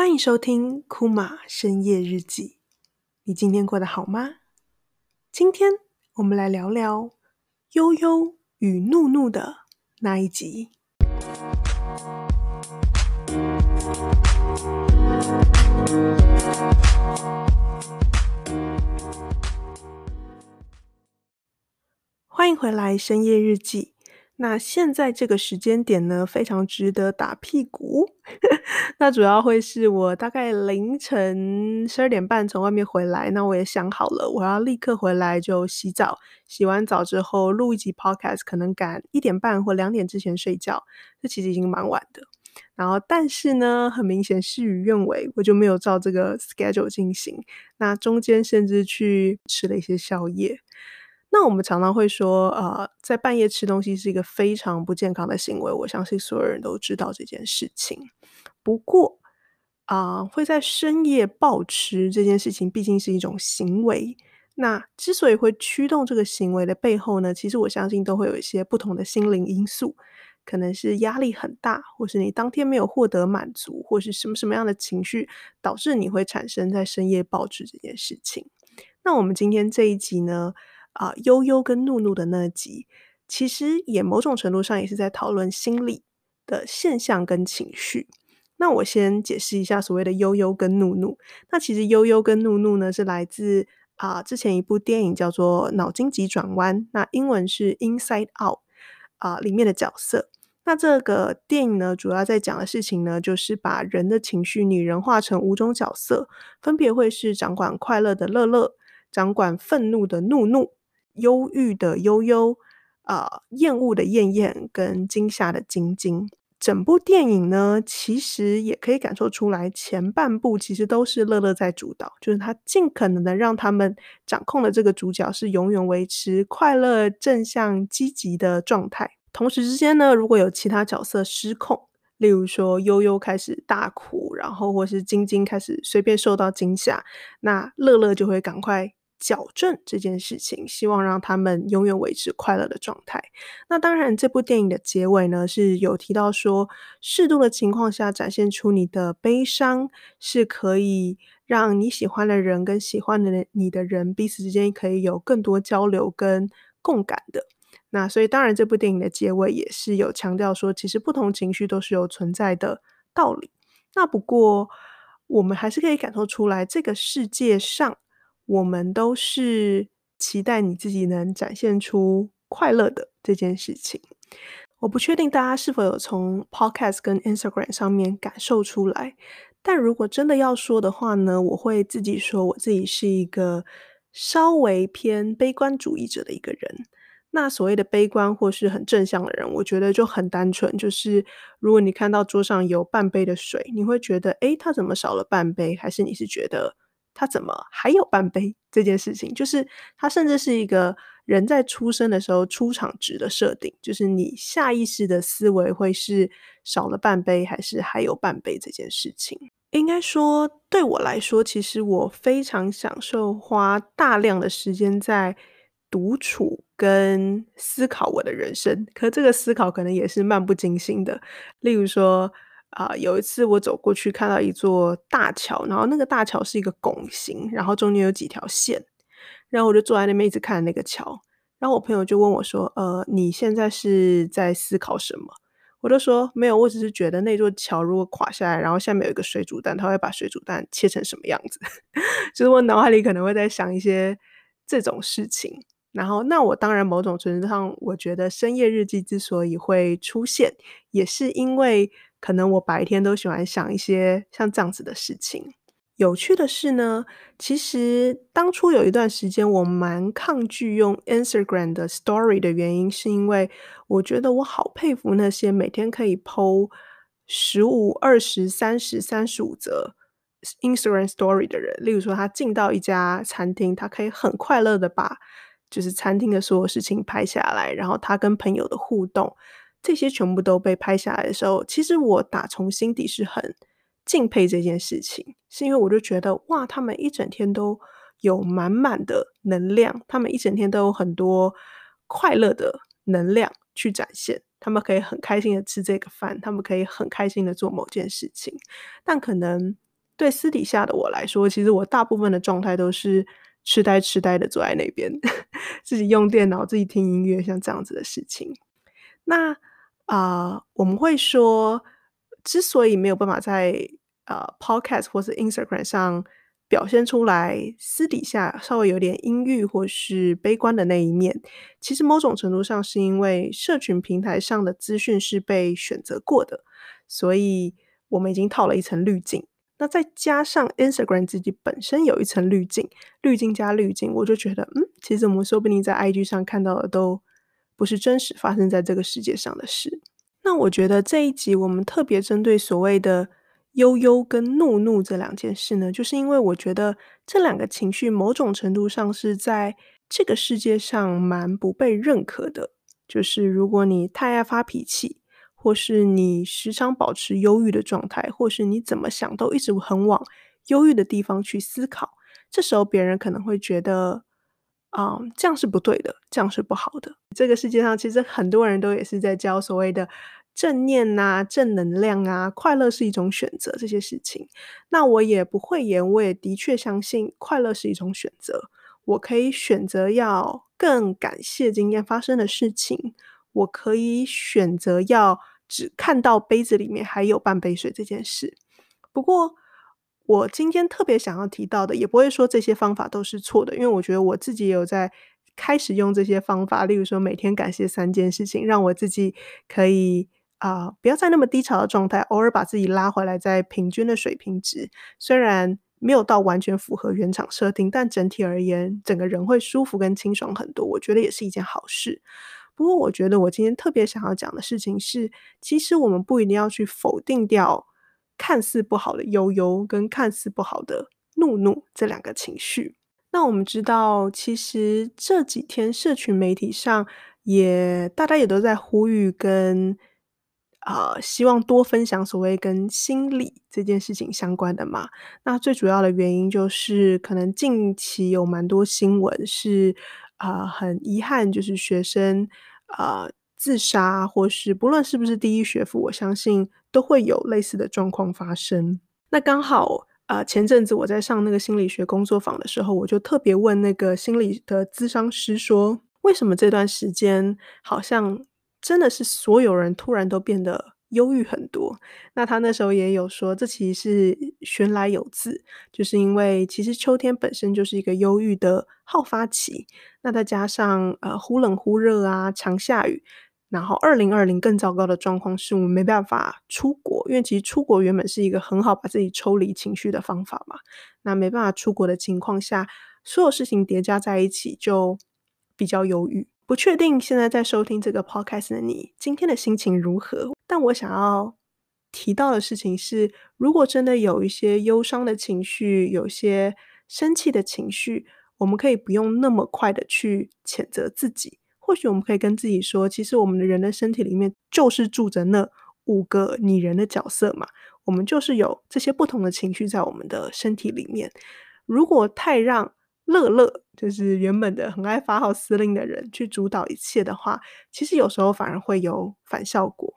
欢迎收听库玛深夜日记。你今天过得好吗？今天我们来聊聊悠悠与怒怒的那一集。欢迎回来深夜日记。那现在这个时间点呢，非常值得打屁股。那主要会是我大概凌晨十二点半从外面回来，那我也想好了，我要立刻回来就洗澡。洗完澡之后录一集 podcast，可能赶一点半或两点之前睡觉。这其实已经蛮晚的。然后，但是呢，很明显事与愿违，我就没有照这个 schedule 进行。那中间甚至去吃了一些宵夜。那我们常常会说，呃，在半夜吃东西是一个非常不健康的行为。我相信所有人都知道这件事情。不过，啊、会在深夜暴吃这件事情，毕竟是一种行为。那之所以会驱动这个行为的背后呢，其实我相信都会有一些不同的心灵因素，可能是压力很大，或是你当天没有获得满足，或是什么什么样的情绪导致你会产生在深夜暴吃这件事情。那我们今天这一集呢？啊、呃，忧忧跟怒怒的那集，其实也某种程度上也是在讨论心理的现象跟情绪。那我先解释一下所谓的忧忧跟怒怒。那其实忧忧跟怒怒呢，是来自啊、之前一部电影叫做《脑筋急转弯》，那英文是《Inside Out》啊、里面的角色。那这个电影呢，主要在讲的事情呢，就是把人的情绪拟人化成五种角色，分别会是掌管快乐的乐乐，掌管愤怒的怒怒。忧郁的忧忧，啊、呃，厌恶的厌厌，跟惊吓的惊惊。整部电影呢，其实也可以感受出来，前半部其实都是乐乐在主导，就是他尽可能的让他们掌控的这个主角是永远维持快乐、正向、积极的状态。同时之间呢，如果有其他角色失控，例如说悠悠开始大哭，然后或是晶晶开始随便受到惊吓，那乐乐就会赶快。矫正这件事情，希望让他们永远维持快乐的状态。那当然，这部电影的结尾呢，是有提到说，适度的情况下展现出你的悲伤，是可以让你喜欢的人跟喜欢的你的人彼此之间可以有更多交流跟共感的。那所以，当然，这部电影的结尾也是有强调说，其实不同情绪都是有存在的道理。那不过，我们还是可以感受出来，这个世界上。我们都是期待你自己能展现出快乐的这件事情。我不确定大家是否有从 Podcast 跟 Instagram 上面感受出来，但如果真的要说的话呢，我会自己说我自己是一个稍微偏悲观主义者的一个人。那所谓的悲观或是很正向的人，我觉得就很单纯，就是如果你看到桌上有半杯的水，你会觉得，诶，它怎么少了半杯？还是你是觉得？他怎么还有半杯这件事情？就是他甚至是一个人在出生的时候出场值的设定，就是你下意识的思维会是少了半杯还是还有半杯这件事情。应该说，对我来说，其实我非常享受花大量的时间在独处跟思考我的人生，可这个思考可能也是漫不经心的，例如说。啊、有一次我走过去看到一座大桥，然后那个大桥是一个拱形，然后中间有几条线，然后我就坐在那边一直看那个桥，然后我朋友就问我说：“呃，你现在是在思考什么？”我就说：“没有，我只是觉得那座桥如果垮下来，然后下面有一个水煮蛋，它会把水煮蛋切成什么样子？” 就是我脑海里可能会在想一些这种事情。然后，那我当然某种程度上，我觉得深夜日记之所以会出现，也是因为。可能我白天都喜欢想一些像这样子的事情。有趣的是呢，其实当初有一段时间我蛮抗拒用 Instagram 的 Story 的原因，是因为我觉得我好佩服那些每天可以 po 十五、二十、三十、三十五则 Instagram Story 的人。例如说，他进到一家餐厅，他可以很快乐的把就是餐厅的所有事情拍下来，然后他跟朋友的互动。这些全部都被拍下来的时候，其实我打从心底是很敬佩这件事情，是因为我就觉得哇，他们一整天都有满满的能量，他们一整天都有很多快乐的能量去展现，他们可以很开心的吃这个饭，他们可以很开心的做某件事情，但可能对私底下的我来说，其实我大部分的状态都是痴呆痴呆的坐在那边，自己用电脑，自己听音乐，像这样子的事情。那啊、我们会说，之所以没有办法在呃 Podcast 或是 Instagram 上表现出来，私底下稍微有点阴郁或是悲观的那一面，其实某种程度上是因为社群平台上的资讯是被选择过的，所以我们已经套了一层滤镜。那再加上 Instagram 自己本身有一层滤镜，滤镜加滤镜，我就觉得，嗯，其实我们说不定在 IG 上看到的都不是真实发生在这个世界上的事。那我觉得这一集我们特别针对所谓的忧忧跟怒怒这两件事呢，就是因为我觉得这两个情绪某种程度上是在这个世界上蛮不被认可的。就是如果你太爱发脾气，或是你时常保持忧郁的状态，或是你怎么想都一直很往忧郁的地方去思考，这时候别人可能会觉得。啊这样是不对的，这样是不好的。这个世界上其实很多人都也是在教所谓的正念呐、正能量啊、快乐是一种选择这些事情。那我也不讳言，我也的确相信快乐是一种选择。我可以选择要更感谢今天发生的事情，我可以选择要只看到杯子里面还有半杯水这件事。不过，我今天特别想要提到的，也不会说这些方法都是错的，因为我觉得我自己也有在开始用这些方法，例如说每天感谢三件事情，让我自己可以啊、不要在那么低潮的状态，偶尔把自己拉回来在平均的水平值。虽然没有到完全符合原厂设定，但整体而言，整个人会舒服跟清爽很多，我觉得也是一件好事。不过，我觉得我今天特别想要讲的事情是，其实我们不一定要去否定掉。看似不好的悠悠跟看似不好的怒怒这两个情绪，那我们知道，其实这几天社群媒体上也大家也都在呼吁跟啊、希望多分享所谓跟心理这件事情相关的嘛。那最主要的原因就是，可能近期有蛮多新闻是啊、很遗憾，就是学生啊。自杀，或是不论是不是第一学府，我相信都会有类似的状况发生。那刚好啊、前阵子我在上那个心理学工作坊的时候，我就特别问那个心理的咨商师说，为什么这段时间好像真的是所有人突然都变得忧郁很多？那他那时候也有说，这其实是玄来有自，就是因为其实秋天本身就是一个忧郁的好发期，那再加上呃忽冷忽热啊，常下雨。然后，二零二零更糟糕的状况是我们没办法出国，因为其实出国原本是一个很好把自己抽离情绪的方法嘛。那没办法出国的情况下，所有事情叠加在一起，就比较犹豫。不确定现在在收听这个 podcast 的你今天的心情如何？但我想要提到的事情是，如果真的有一些忧伤的情绪，有些生气的情绪，我们可以不用那么快的去谴责自己。或许我们可以跟自己说，其实我们的人的身体里面就是住着那五个拟人的角色嘛，我们就是有这些不同的情绪在我们的身体里面。如果太让乐乐，就是原本的很爱发号施令的人去主导一切的话，其实有时候反而会有反效果。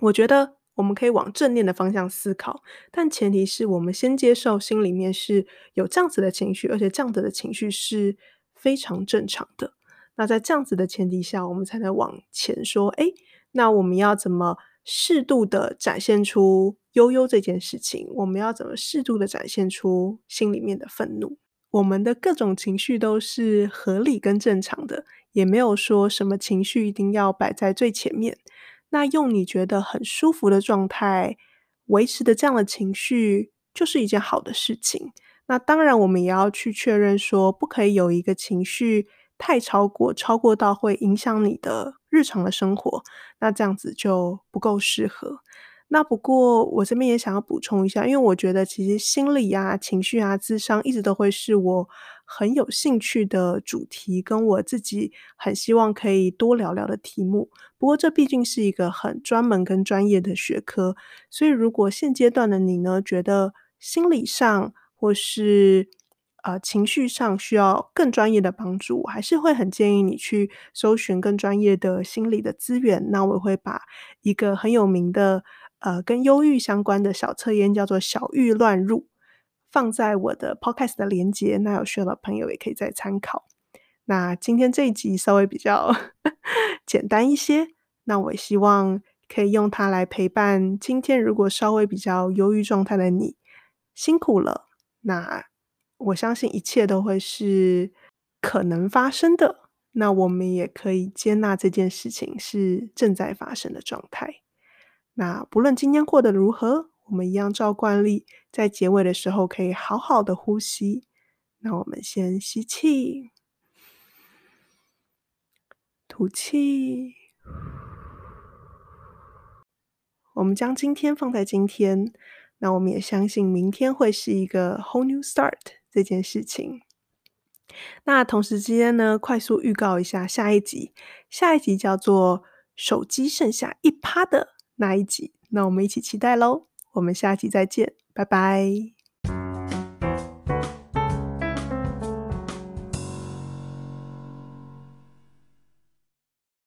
我觉得我们可以往正念的方向思考，但前提是我们先接受心里面是有这样子的情绪，而且这样子的情绪是非常正常的。那在这样子的前提下，我们才能往前说，哎，那我们要怎么适度的展现出悠悠这件事情？我们要怎么适度的展现出心里面的愤怒？我们的各种情绪都是合理跟正常的，也没有说什么情绪一定要摆在最前面。那用你觉得很舒服的状态维持的这样的情绪，就是一件好的事情。那当然，我们也要去确认说，不可以有一个情绪。太超过，超过到会影响你的日常的生活，那这样子就不够适合。那不过我这边也想要补充一下，因为我觉得其实心理啊、情绪啊、智商一直都会是我很有兴趣的主题，跟我自己很希望可以多聊聊的题目。不过这毕竟是一个很专门跟专业的学科，所以如果现阶段的你呢，觉得心理上或是呃，情绪上需要更专业的帮助，我还是会很建议你去搜寻更专业的心理的资源。那我会把一个很有名的呃跟忧郁相关的小测验，叫做“小郁乱入”，放在我的 Podcast 的连接，那有需要的朋友也可以再参考。那今天这一集稍微比较 简单一些，那我希望可以用它来陪伴今天如果稍微比较忧郁状态的你，辛苦了。那我相信一切都会是可能发生的。那我们也可以接纳这件事情是正在发生的状态。那不论今天过得如何，我们一样照惯例，在结尾的时候可以好好的呼吸。那我们先吸气，吐气。我们将今天放在今天，那我们也相信明天会是一个 whole new start 这件事情。那同时之间呢，快速预告一下下一集，下一集叫做“手机剩下一趴”的那一集，那我们一起期待喽。我们下期再见，拜拜。